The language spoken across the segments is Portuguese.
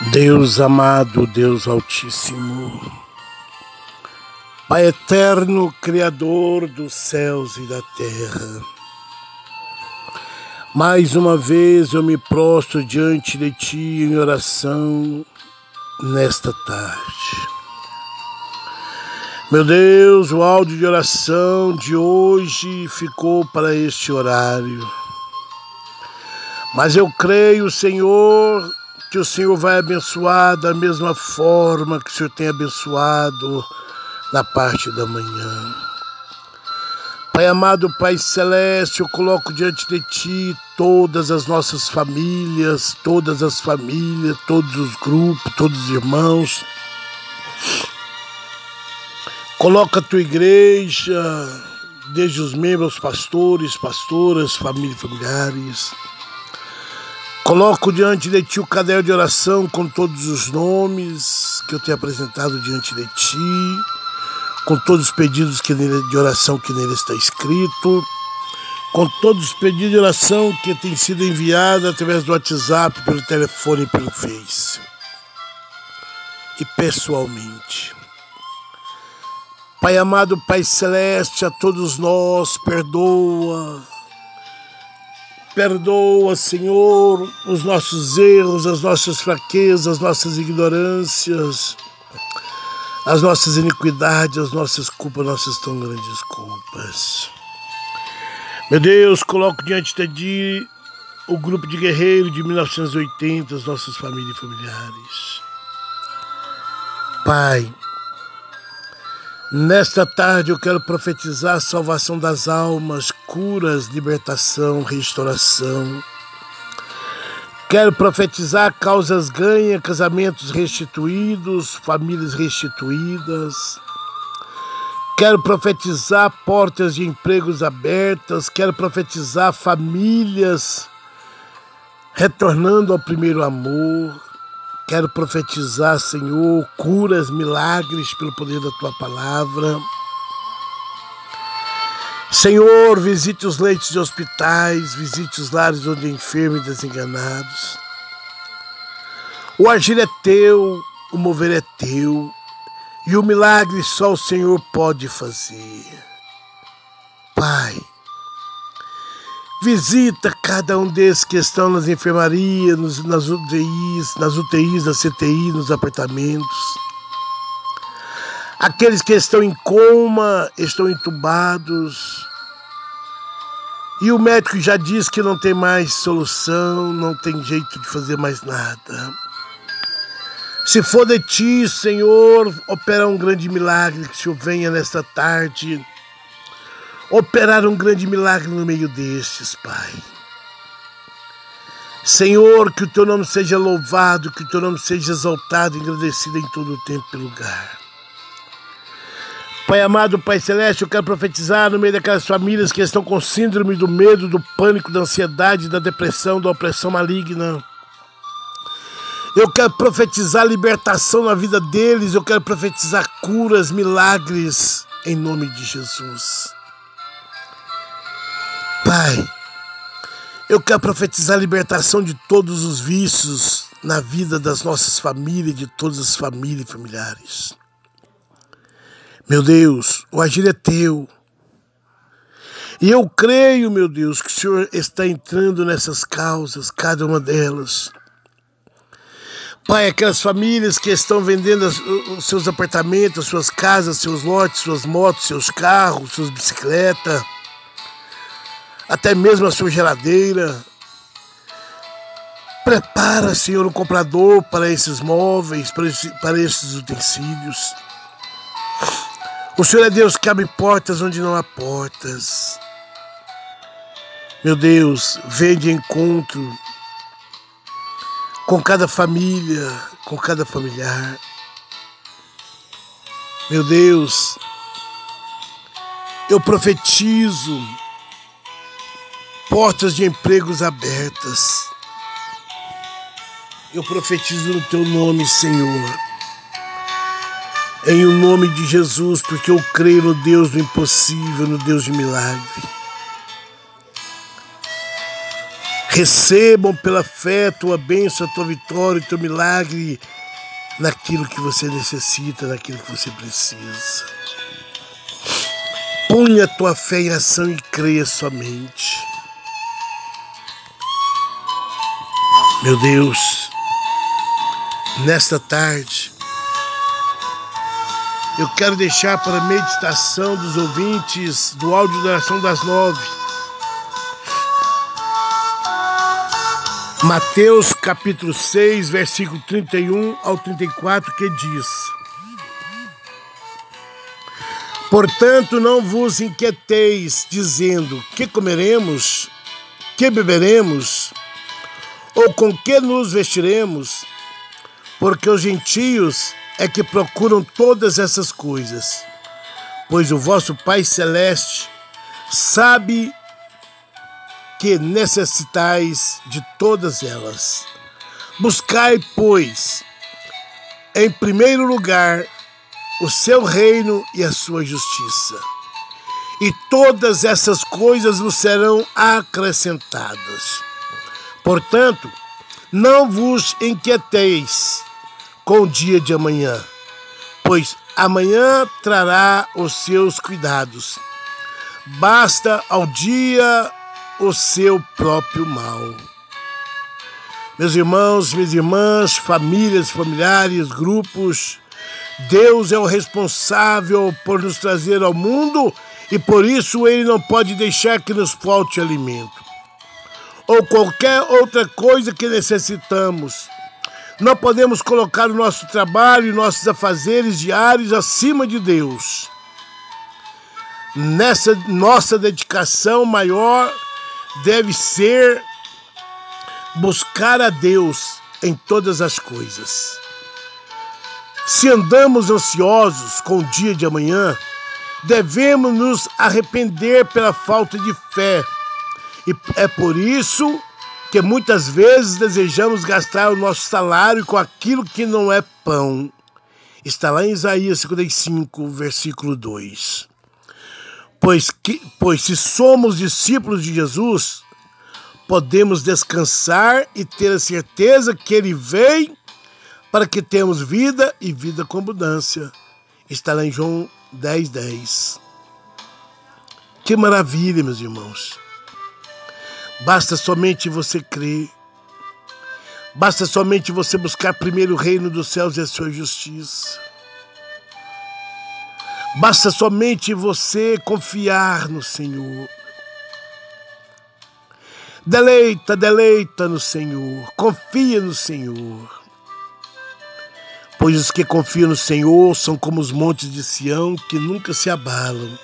Deus amado, Deus Altíssimo, Pai eterno, Criador dos céus e da terra. Mais uma vez eu me prostro diante de Ti em oração nesta tarde. Meu Deus, o áudio de oração de hoje ficou para este horário. Mas eu creio, Senhor, que o Senhor vai abençoar da mesma forma que o Senhor tem abençoado na parte da manhã. Pai amado, Pai celeste, eu coloco diante de Ti todas as nossas famílias, todas as famílias, todos os grupos, todos os irmãos. Coloca a Tua igreja, desde os membros, pastores, pastoras, famílias, familiares. Coloco diante de ti o caderno de oração com todos os nomes que eu tenho apresentado diante de ti, com todos os pedidos que nele, de oração que nele está escrito, com todos os pedidos de oração que têm sido enviados através do WhatsApp, pelo telefone e pelo Face. E pessoalmente. Pai amado, Pai celeste, a todos nós, perdoa Perdoa, Senhor, os nossos erros, as nossas fraquezas, as nossas ignorâncias, as nossas iniquidades, as nossas culpas, nossas tão grandes culpas. Meu Deus, coloco diante de ti o grupo de guerreiros de 1980, as nossas famílias e familiares. Pai, Nesta tarde eu quero profetizar a salvação das almas, curas, libertação, restauração. Quero profetizar causas ganhas, casamentos restituídos, famílias restituídas. Quero profetizar portas de empregos abertas. Quero profetizar famílias retornando ao primeiro amor. Quero profetizar, Senhor, curas, milagres pelo poder da tua palavra. Senhor, visite os leitos de hospitais, visite os lares onde há enfermos e desenganados. O agir é teu, o mover é teu, e o milagre só o Senhor pode fazer. Pai, Visita cada um desses que estão nas enfermarias, nos, nas UTIs, nas UTIs, nas CTIs, nos apartamentos. Aqueles que estão em coma, estão entubados. E o médico já diz que não tem mais solução, não tem jeito de fazer mais nada. Se for de ti, Senhor, opera um grande milagre, que o Senhor venha nesta tarde operar um grande milagre no meio destes, Pai. Senhor, que o teu nome seja louvado, que o teu nome seja exaltado e agradecido em todo o tempo e lugar. Pai amado, Pai celeste, eu quero profetizar no meio daquelas famílias que estão com síndrome do medo, do pânico, da ansiedade, da depressão, da opressão maligna. Eu quero profetizar libertação na vida deles, eu quero profetizar curas, milagres, em nome de Jesus. Pai, eu quero profetizar a libertação de todos os vícios na vida das nossas famílias, de todas as famílias e familiares. Meu Deus, o agir é teu. E eu creio, meu Deus, que o Senhor está entrando nessas causas, cada uma delas. Pai, aquelas famílias que estão vendendo os seus apartamentos, suas casas, seus lotes, suas motos, seus carros, suas bicicletas até mesmo a sua geladeira. Prepara, Senhor, um comprador para esses móveis, para esses utensílios. O Senhor é Deus que abre portas onde não há portas. Meu Deus, vem de encontro com cada família, com cada familiar. Meu Deus, eu profetizo portas de empregos abertas. Eu profetizo no teu nome, Senhor. Em o nome de Jesus, porque eu creio no Deus do impossível, no Deus de milagre. Recebam pela fé tua bênção, a tua vitória, o teu milagre naquilo que você necessita, naquilo que você precisa. Ponha a tua fé em ação e creia somente. Meu Deus, nesta tarde, eu quero deixar para a meditação dos ouvintes do áudio da oração das nove. Mateus capítulo 6, versículo 31 ao 34, que diz: Portanto, não vos inquieteis, dizendo: que comeremos, que beberemos, ou com que nos vestiremos, porque os gentios é que procuram todas essas coisas, pois o vosso Pai Celeste sabe que necessitais de todas elas. Buscai, pois, em primeiro lugar, o seu reino e a sua justiça. E todas essas coisas vos serão acrescentadas. Portanto, não vos inquieteis com o dia de amanhã, pois amanhã trará os seus cuidados. Basta ao dia o seu próprio mal. Meus irmãos, minhas irmãs, famílias, familiares, grupos, Deus é o responsável por nos trazer ao mundo e por isso ele não pode deixar que nos falte alimento ou qualquer outra coisa que necessitamos. Não podemos colocar o nosso trabalho e nossos afazeres diários acima de Deus. Nessa nossa dedicação maior deve ser buscar a Deus em todas as coisas. Se andamos ansiosos com o dia de amanhã, devemos nos arrepender pela falta de fé. E é por isso que muitas vezes desejamos gastar o nosso salário com aquilo que não é pão. Está lá em Isaías 55, versículo 2. Pois, que, pois se somos discípulos de Jesus, podemos descansar e ter a certeza que Ele vem para que tenhamos vida e vida com abundância. Está lá em João 10, 10. Que maravilha, meus irmãos. Basta somente você crer. Basta somente você buscar primeiro o reino dos céus e a sua justiça. Basta somente você confiar no Senhor. Deleita, deleita no Senhor. Confia no Senhor. Pois os que confiam no Senhor são como os montes de Sião que nunca se abalam,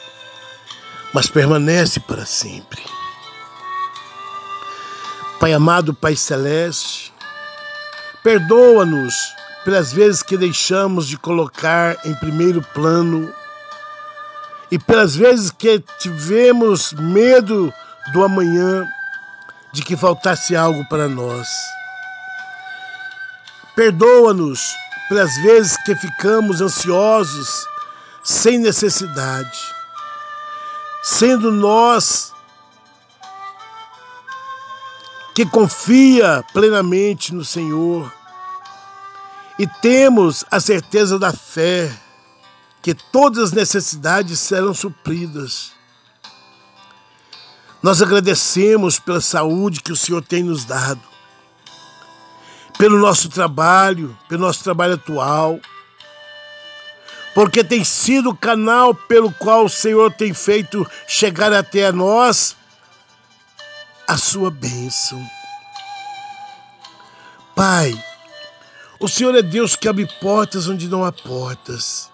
mas permanece para sempre. Pai amado, Pai celeste, perdoa-nos pelas vezes que deixamos de colocar em primeiro plano e pelas vezes que tivemos medo do amanhã, de que faltasse algo para nós. Perdoa-nos pelas vezes que ficamos ansiosos sem necessidade, sendo nós que confia plenamente no Senhor e temos a certeza da fé que todas as necessidades serão supridas. Nós agradecemos pela saúde que o Senhor tem nos dado, pelo nosso trabalho, pelo nosso trabalho atual, porque tem sido o canal pelo qual o Senhor tem feito chegar até a nós a sua bênção. Pai, o Senhor é Deus que abre portas onde não há portas.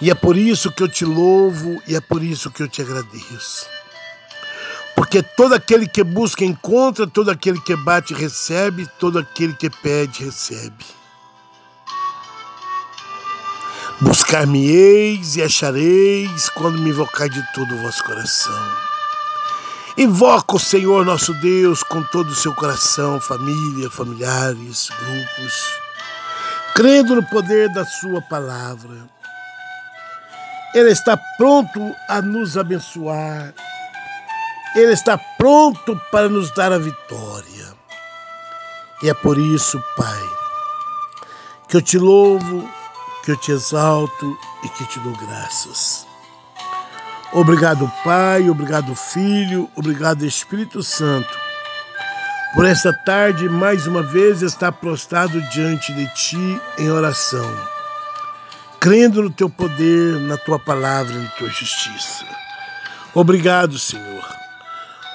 E é por isso que eu te louvo e é por isso que eu te agradeço. Porque todo aquele que busca encontra, todo aquele que bate recebe, todo aquele que pede recebe. Buscar-me-eis e achareis quando me invocar de todo o vosso coração. Invoca o Senhor nosso Deus com todo o seu coração, família, familiares, grupos, crendo no poder da Sua palavra. Ele está pronto a nos abençoar Ele está pronto para nos dar a vitória. E é por isso, Pai, que eu te louvo, que eu te exalto e que te dou graças. Obrigado, Pai, obrigado, Filho, obrigado, Espírito Santo, por esta tarde mais uma vez estar prostrado diante de Ti em oração, crendo no Teu poder, na Tua palavra e na Tua justiça. Obrigado, Senhor.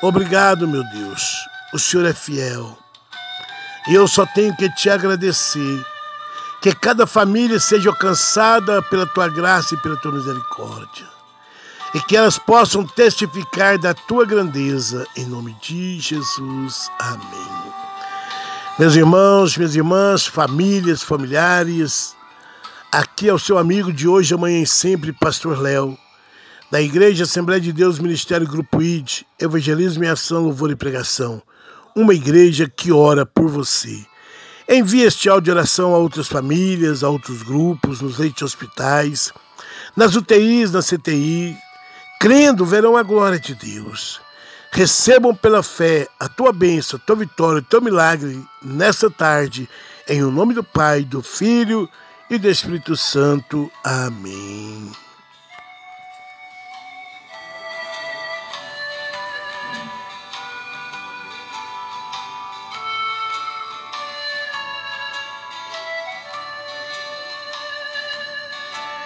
Obrigado, meu Deus. O Senhor é fiel. E eu só tenho que te agradecer. Que cada família seja alcançada pela tua graça e pela tua misericórdia. E que elas possam testificar da tua grandeza. Em nome de Jesus. Amém. Meus irmãos, minhas irmãs, famílias, familiares, aqui é o seu amigo de hoje, amanhã e sempre, Pastor Léo, da Igreja Assembleia de Deus, Ministério Grupo ID, Evangelismo e Ação, Louvor e Pregação uma igreja que ora por você. Envie este áudio de oração a outras famílias, a outros grupos, nos leitos de hospitais, nas UTIs, na CTI. Crendo, verão a glória de Deus. Recebam pela fé a tua bênção, a tua vitória, o teu milagre nesta tarde, em o nome do Pai, do Filho e do Espírito Santo. Amém.